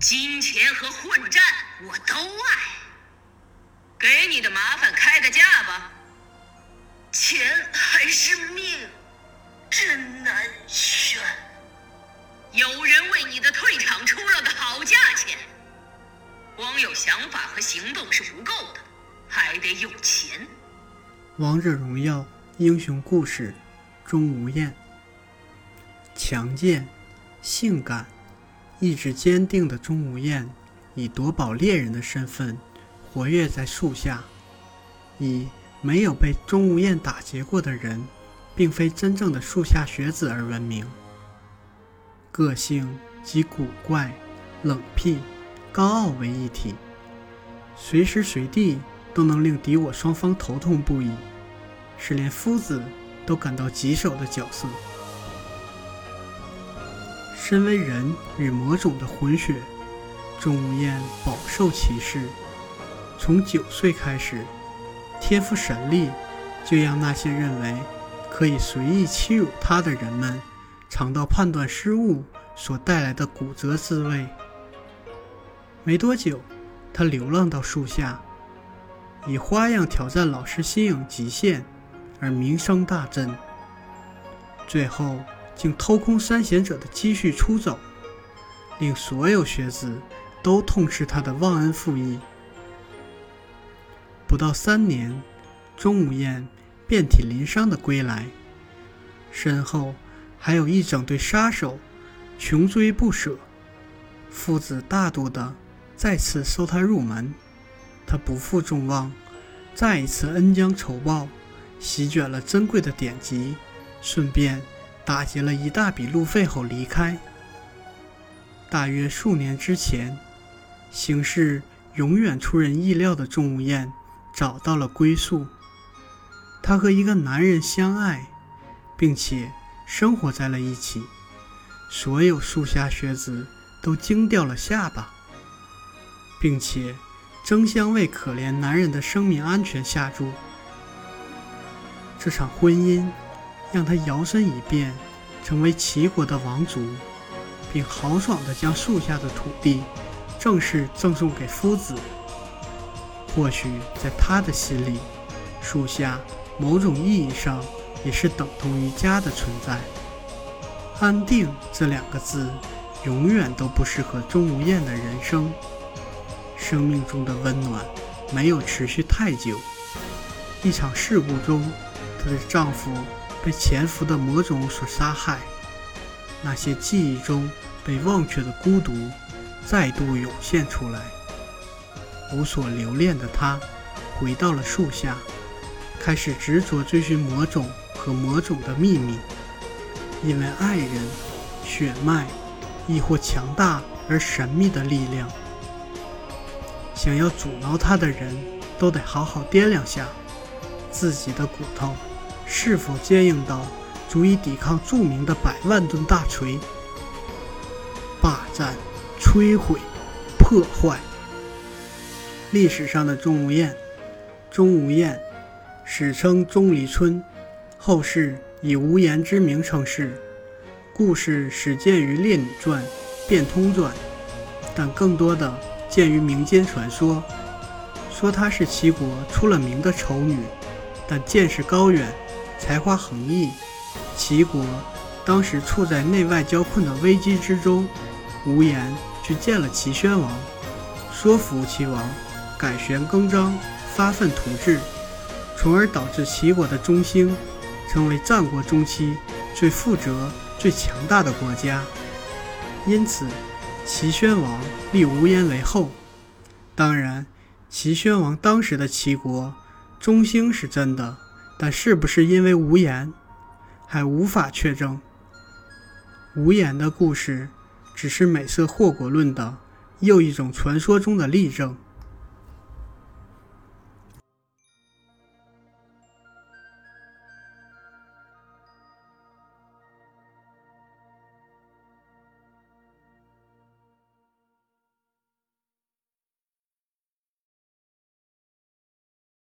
金钱和混战我都爱。给你的麻烦开个价吧。钱还是命，真难选。有人为你的退场出了个好价钱。光有想法和行动是不够的，还得有钱。王者荣耀英雄故事，钟无艳。强健、性感、意志坚定的钟无艳，以夺宝猎人的身份。活跃在树下，以没有被钟无艳打劫过的人，并非真正的树下学子而闻名。个性及古怪、冷僻、高傲为一体，随时随地都能令敌我双方头痛不已，是连夫子都感到棘手的角色。身为人与魔种的混血，钟无艳饱受歧视。从九岁开始，天赋神力就让那些认为可以随意欺辱他的人们尝到判断失误所带来的骨折滋味。没多久，他流浪到树下，以花样挑战老师新颖极限而名声大振。最后，竟偷空三贤者的积蓄出走，令所有学子都痛斥他的忘恩负义。不到三年，钟无艳遍体鳞伤的归来，身后还有一整队杀手穷追不舍。父子大度的再次收他入门，他不负众望，再一次恩将仇报，席卷了珍贵的典籍，顺便打劫了一大笔路费后离开。大约数年之前，形势永远出人意料的钟无艳。找到了归宿。她和一个男人相爱，并且生活在了一起。所有树下学子都惊掉了下巴，并且争相为可怜男人的生命安全下注。这场婚姻让他摇身一变，成为齐国的王族，并豪爽地将树下的土地正式赠送给夫子。或许在他的心里，树下某种意义上也是等同于家的存在。安定这两个字，永远都不适合钟无艳的人生。生命中的温暖没有持续太久。一场事故中，她的丈夫被潜伏的魔种所杀害。那些记忆中被忘却的孤独，再度涌现出来。无所留恋的他，回到了树下，开始执着追寻魔种和魔种的秘密。因为爱人、血脉，亦或强大而神秘的力量，想要阻挠他的人，都得好好掂量下自己的骨头是否坚硬到足以抵抗著名的百万吨大锤。霸占、摧毁、破坏。历史上的钟无艳，钟无艳，史称钟离春，后世以无言之名称世。故事始见于《列女传》《变通传》，但更多的见于民间传说，说她是齐国出了名的丑女，但见识高远，才华横溢。齐国当时处在内外交困的危机之中，无言去见了齐宣王，说服齐王。改弦更张，发愤图治，从而导致齐国的中兴，成为战国中期最富庶、最强大的国家。因此，齐宣王立无言为后。当然，齐宣王当时的齐国中兴是真的，但是不是因为无言，还无法确证。无言的故事，只是美色祸国论的又一种传说中的例证。